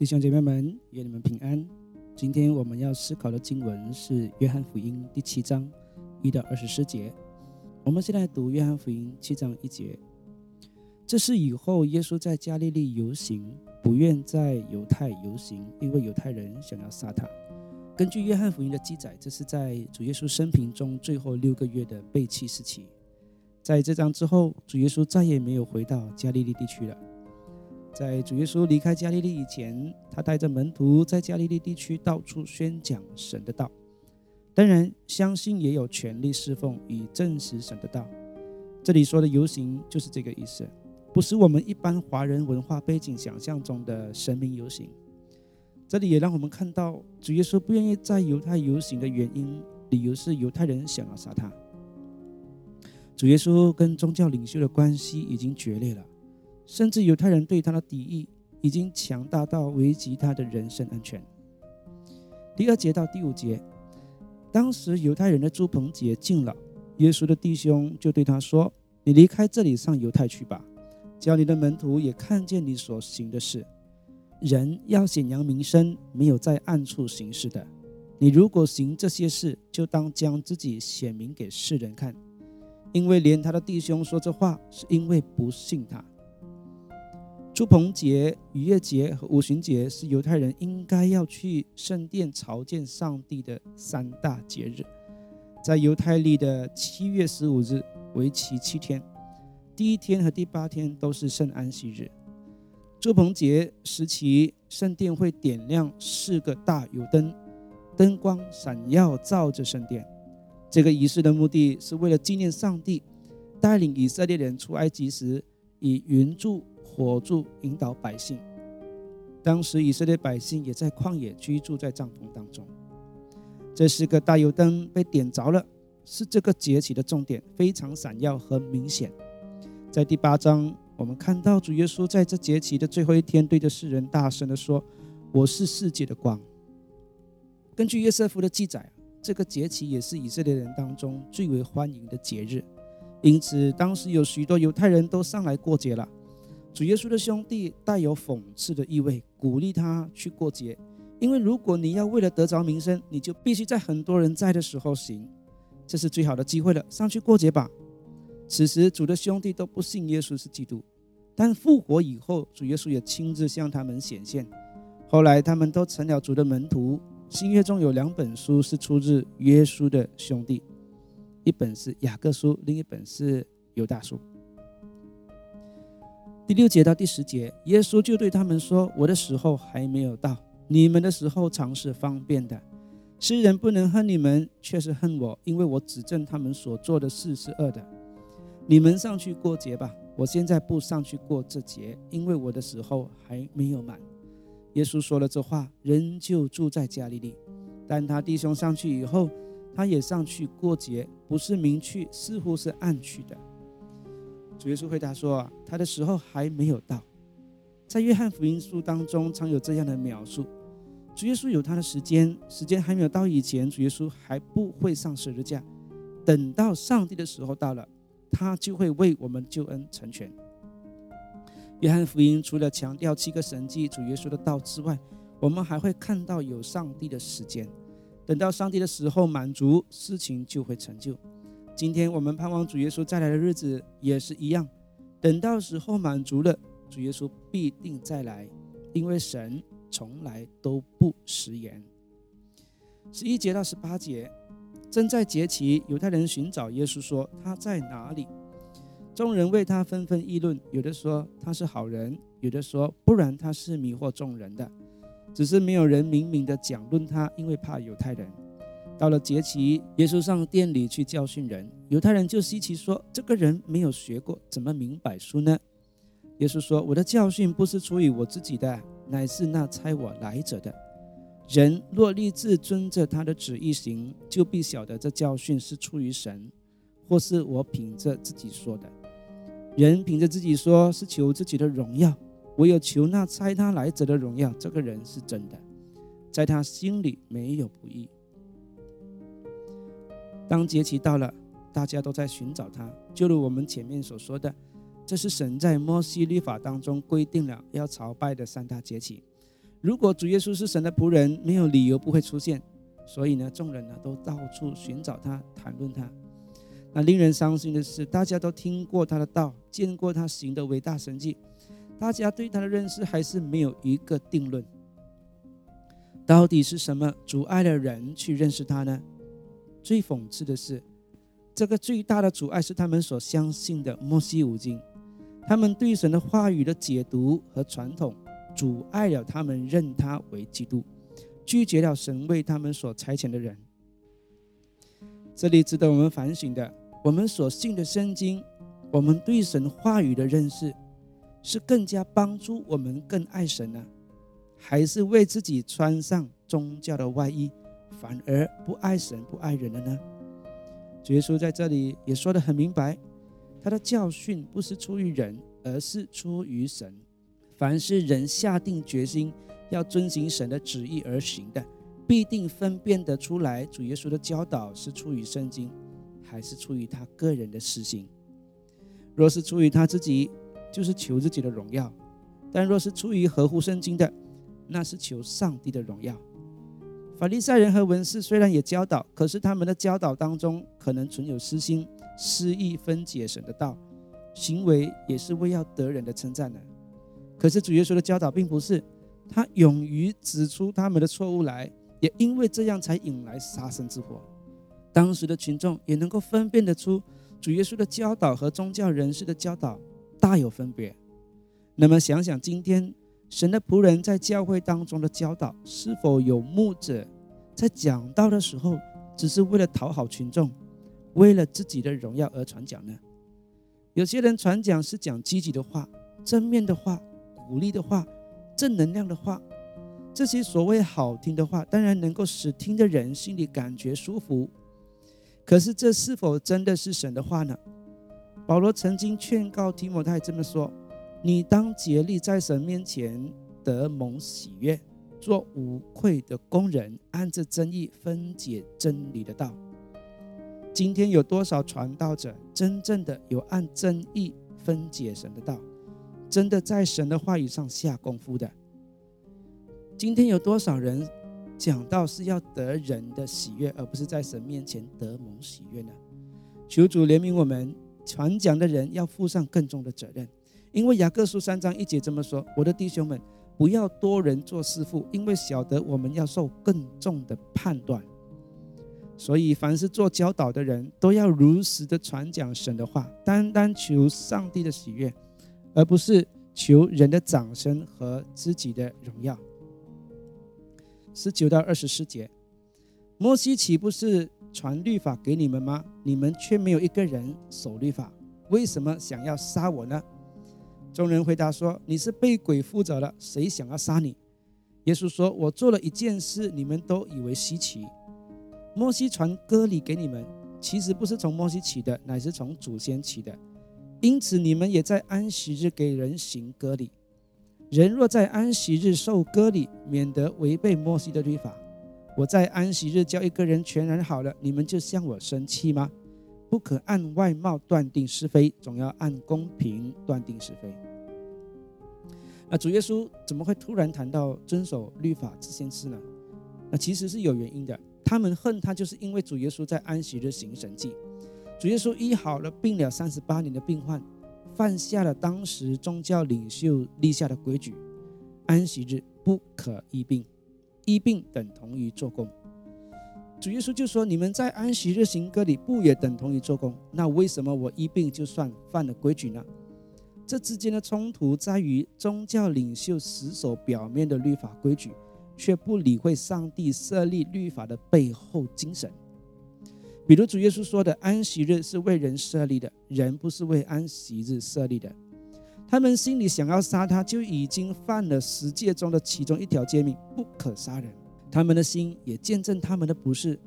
弟兄姐妹们，愿你们平安。今天我们要思考的经文是《约翰福音》第七章一到二十四节。我们现在读《约翰福音》七章一节。这是以后耶稣在加利利游行，不愿在犹太游行，因为犹太人想要杀他。根据《约翰福音》的记载，这是在主耶稣生平中最后六个月的背弃时期。在这章之后，主耶稣再也没有回到加利利地区了。在主耶稣离开加利利以前，他带着门徒在加利利地区到处宣讲神的道。当然，相信也有权利侍奉，以证实神的道。这里说的游行就是这个意思，不是我们一般华人文化背景想象中的神明游行。这里也让我们看到，主耶稣不愿意在犹太游行的原因，理由是犹太人想要杀他。主耶稣跟宗教领袖的关系已经决裂了。甚至犹太人对他的敌意已经强大到危及他的人身安全。第二节到第五节，当时犹太人的朱棚节近了，耶稣的弟兄就对他说：“你离开这里，上犹太去吧，叫你的门徒也看见你所行的事。人要显扬名声，没有在暗处行事的。你如果行这些事，就当将自己显明给世人看，因为连他的弟兄说这话，是因为不信他。”祝棚节、逾越节和五旬节是犹太人应该要去圣殿朝见上帝的三大节日，在犹太历的七月十五日，为期七天。第一天和第八天都是圣安息日。祝棚节时期，圣殿会点亮四个大油灯，灯光闪耀照着圣殿。这个仪式的目的是为了纪念上帝带领以色列人出埃及时以云柱。火柱引导百姓。当时以色列百姓也在旷野居住在帐篷当中。这是个大油灯被点着了，是这个节气的重点，非常闪耀和明显。在第八章，我们看到主耶稣在这节气的最后一天，对着世人大声的说：“我是世界的光。”根据约瑟夫的记载，这个节气也是以色列人当中最为欢迎的节日，因此当时有许多犹太人都上来过节了。主耶稣的兄弟带有讽刺的意味，鼓励他去过节，因为如果你要为了得着名声，你就必须在很多人在的时候行，这是最好的机会了，上去过节吧。此时主的兄弟都不信耶稣是基督，但复活以后，主耶稣也亲自向他们显现，后来他们都成了主的门徒。新约中有两本书是出自耶稣的兄弟，一本是雅各书，另一本是犹大书。第六节到第十节，耶稣就对他们说：“我的时候还没有到，你们的时候常是方便的。世人不能恨你们，却是恨我，因为我指证他们所做的事是恶的。你们上去过节吧，我现在不上去过这节，因为我的时候还没有满。”耶稣说了这话，仍旧住在加利利。但他弟兄上去以后，他也上去过节，不是明去，似乎是暗去的。主耶稣回答说：“啊，他的时候还没有到。”在约翰福音书当中，常有这样的描述：主耶稣有他的时间，时间还没有到以前，主耶稣还不会上十字架。等到上帝的时候到了，他就会为我们救恩成全。约翰福音除了强调七个神迹、主耶稣的道之外，我们还会看到有上帝的时间。等到上帝的时候满足，事情就会成就。今天我们盼望主耶稣再来的日子也是一样，等到时候满足了，主耶稣必定再来，因为神从来都不食言。十一节到十八节，正在节期，犹太人寻找耶稣，说他在哪里？众人为他纷纷议论，有的说他是好人，有的说不然他是迷惑众人的，只是没有人明明的讲论他，因为怕犹太人。到了节期，耶稣上殿里去教训人，犹太人就稀奇说：“这个人没有学过，怎么明白书呢？”耶稣说：“我的教训不是出于我自己的，乃是那差我来者的。人若立志遵着他的旨意行，就必晓得这教训是出于神，或是我凭着自己说的。人凭着自己说，是求自己的荣耀；唯有求那差他来者的荣耀，这个人是真的，在他心里没有不义。”当节期到了，大家都在寻找他。就如我们前面所说的，这是神在摩西律法当中规定了要朝拜的三大节期。如果主耶稣是神的仆人，没有理由不会出现。所以呢，众人呢都到处寻找他，谈论他。那令人伤心的是，大家都听过他的道，见过他行的伟大神迹，大家对他的认识还是没有一个定论。到底是什么阻碍了人去认识他呢？最讽刺的是，这个最大的阻碍是他们所相信的摩西五经，他们对神的话语的解读和传统，阻碍了他们认他为基督。拒绝了神为他们所差遣的人。这里值得我们反省的：我们所信的圣经，我们对神话语的认识，是更加帮助我们更爱神呢，还是为自己穿上宗教的外衣，反而不爱神、不爱人了呢？主耶稣在这里也说得很明白，他的教训不是出于人，而是出于神。凡是人下定决心。要遵行神的旨意而行的，必定分辨得出来，主耶稣的教导是出于圣经，还是出于他个人的私心。若是出于他自己，就是求自己的荣耀；但若是出于合乎圣经的，那是求上帝的荣耀。法利赛人和文士虽然也教导，可是他们的教导当中可能存有私心、私意分解神的道，行为也是为要得人的称赞的。可是主耶稣的教导并不是。他勇于指出他们的错误来，也因为这样才引来杀身之祸。当时的群众也能够分辨得出主耶稣的教导和宗教人士的教导大有分别。那么想想今天神的仆人在教会当中的教导，是否有牧者在讲道的时候只是为了讨好群众，为了自己的荣耀而传讲呢？有些人传讲是讲积极的话、正面的话、鼓励的话。正能量的话，这些所谓好听的话，当然能够使听的人心里感觉舒服。可是，这是否真的是神的话呢？保罗曾经劝告提摩太这么说：“你当竭力在神面前得蒙喜悦，做无愧的工人，按着真意分解真理的道。”今天有多少传道者真正的有按真意分解神的道？真的在神的话语上下功夫的。今天有多少人讲到是要得人的喜悦，而不是在神面前得蒙喜悦呢？求主怜悯我们，传讲的人要负上更重的责任。因为雅各书三章一节这么说：“我的弟兄们，不要多人做师傅，因为晓得我们要受更重的判断。”所以，凡是做教导的人都要如实的传讲神的话，单单求上帝的喜悦。而不是求人的掌声和自己的荣耀。十九到二十四节，摩西岂不是传律法给你们吗？你们却没有一个人守律法，为什么想要杀我呢？众人回答说：“你是被鬼附着了，谁想要杀你？”耶稣说：“我做了一件事，你们都以为稀奇。摩西传割礼给你们，其实不是从摩西起的，乃是从祖先起的。”因此，你们也在安息日给人行割礼。人若在安息日受割礼，免得违背摩西的律法。我在安息日叫一个人全然好了，你们就向我生气吗？不可按外貌断定是非，总要按公平断定是非。那主耶稣怎么会突然谈到遵守律法这件事呢？那其实是有原因的。他们恨他，就是因为主耶稣在安息日行神迹。主耶稣医好了病了三十八年的病患，犯下了当时宗教领袖立下的规矩：安息日不可医病，医病等同于做工。主耶稣就说：“你们在安息日行割礼，不也等同于做工？那为什么我一病就算犯了规矩呢？”这之间的冲突在于宗教领袖死守表面的律法规矩，却不理会上帝设立律法的背后精神。比如主耶稣说的安息日是为人设立的，人不是为安息日设立的。他们心里想要杀他，就已经犯了十诫中的其中一条诫命，不可杀人。他们的心也见证他们的不是，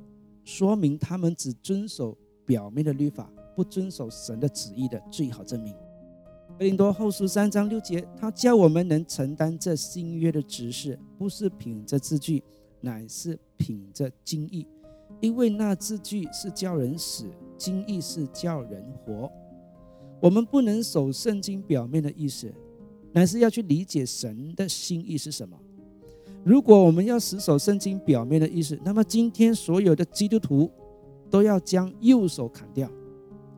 说明他们只遵守表面的律法，不遵守神的旨意的最好证明。格林多后书三章六节，他叫我们能承担这新约的职事，不是凭着字句，乃是凭着经意。因为那字句是叫人死，经义是叫人活。我们不能守圣经表面的意思，乃是要去理解神的心意是什么。如果我们要死守圣经表面的意思，那么今天所有的基督徒都要将右手砍掉，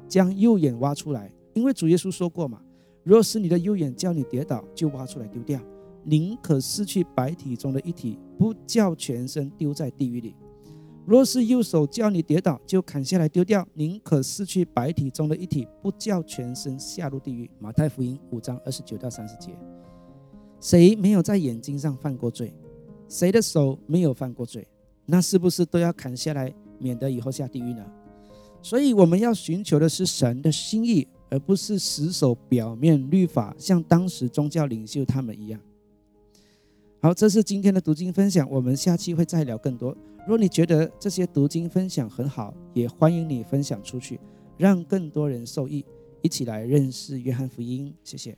将右眼挖出来，因为主耶稣说过嘛：“若是你的右眼叫你跌倒，就挖出来丢掉，宁可失去百体中的一体，不叫全身丢在地狱里。”若是右手叫你跌倒，就砍下来丢掉，宁可失去百体中的一体，不叫全身下入地狱。马太福音五章二十九到三十节，谁没有在眼睛上犯过罪？谁的手没有犯过罪？那是不是都要砍下来，免得以后下地狱呢？所以我们要寻求的是神的心意，而不是死守表面律法，像当时宗教领袖他们一样。好，这是今天的读经分享，我们下期会再聊更多。如果你觉得这些读经分享很好，也欢迎你分享出去，让更多人受益，一起来认识约翰福音。谢谢。